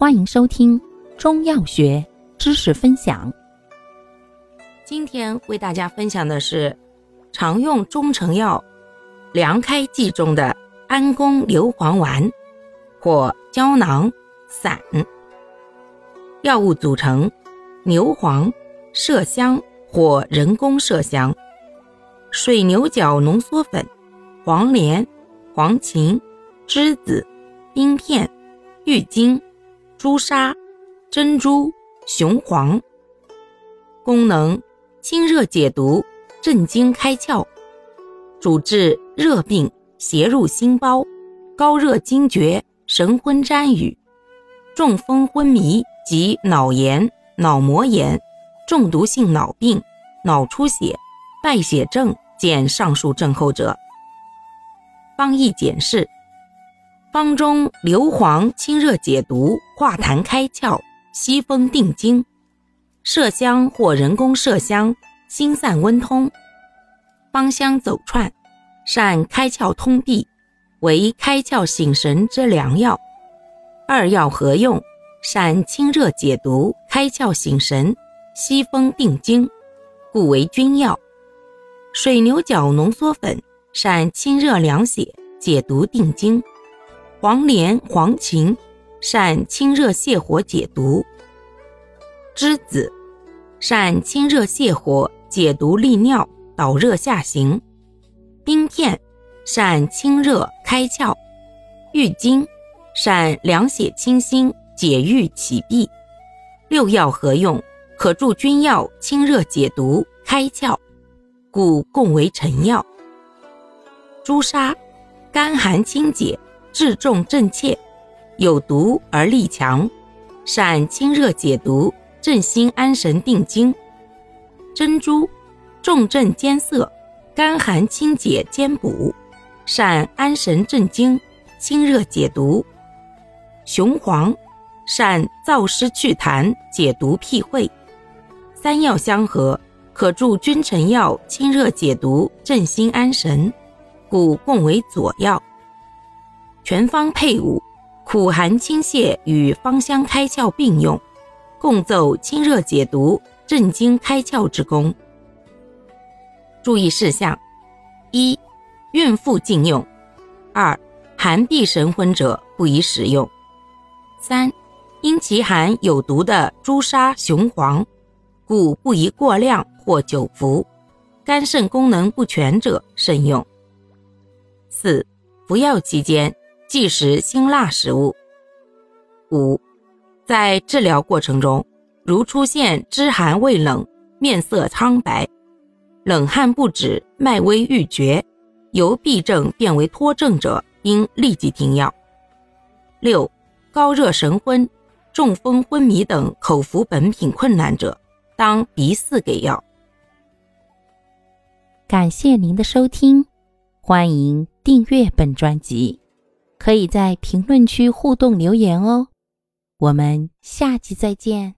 欢迎收听中药学知识分享。今天为大家分享的是常用中成药凉开剂中的安宫牛黄丸或胶囊散。药物组成：牛黄、麝香或人工麝香、水牛角浓缩粉、黄连、黄芩、栀子、冰片、郁金。朱砂、珍珠、雄黄，功能清热解毒、镇惊开窍，主治热病、邪入心包、高热惊厥、神昏沾雨、中风昏迷及脑炎、脑膜炎、中毒性脑病、脑出血、败血症见上述症候者。方义简释。方中硫磺清热解毒、化痰开窍、息风定惊；麝香或人工麝香心散温通。芳香走窜，善开窍通闭，为开窍醒神之良药。二药合用，善清热解毒、开窍醒神、息风定惊，故为君药。水牛角浓缩粉善清热凉血、解毒定惊。黄连、黄芩善清热泻火解毒；栀子善清热泻火解毒利尿导热下行；冰片善清热开窍；郁金善凉血清心解郁起闭。六药合用，可助君药清热解毒开窍，故共为臣药。朱砂甘寒清解。治重镇怯，有毒而力强，善清热解毒、镇心安神定惊。珍珠重镇兼涩，甘寒清解兼补，善安神镇惊、清热解毒。雄黄善燥湿祛痰、解毒辟秽。三药相合，可助君臣药清热解毒、镇心安神，故共为佐药。全方配伍，苦寒清泻与芳香开窍并用，共奏清热解毒、镇惊开窍之功。注意事项：一、孕妇禁用；二、寒闭神昏者不宜使用；三、因其含有毒的朱砂、雄黄，故不宜过量或久服；肝肾功能不全者慎用。四、服药期间。忌食辛辣食物。五，在治疗过程中，如出现肢寒畏冷、面色苍白、冷汗不止、脉微欲绝，由痹症变为脱症者，应立即停药。六，高热神昏、中风昏迷等口服本品困难者，当鼻饲给药。感谢您的收听，欢迎订阅本专辑。可以在评论区互动留言哦，我们下期再见。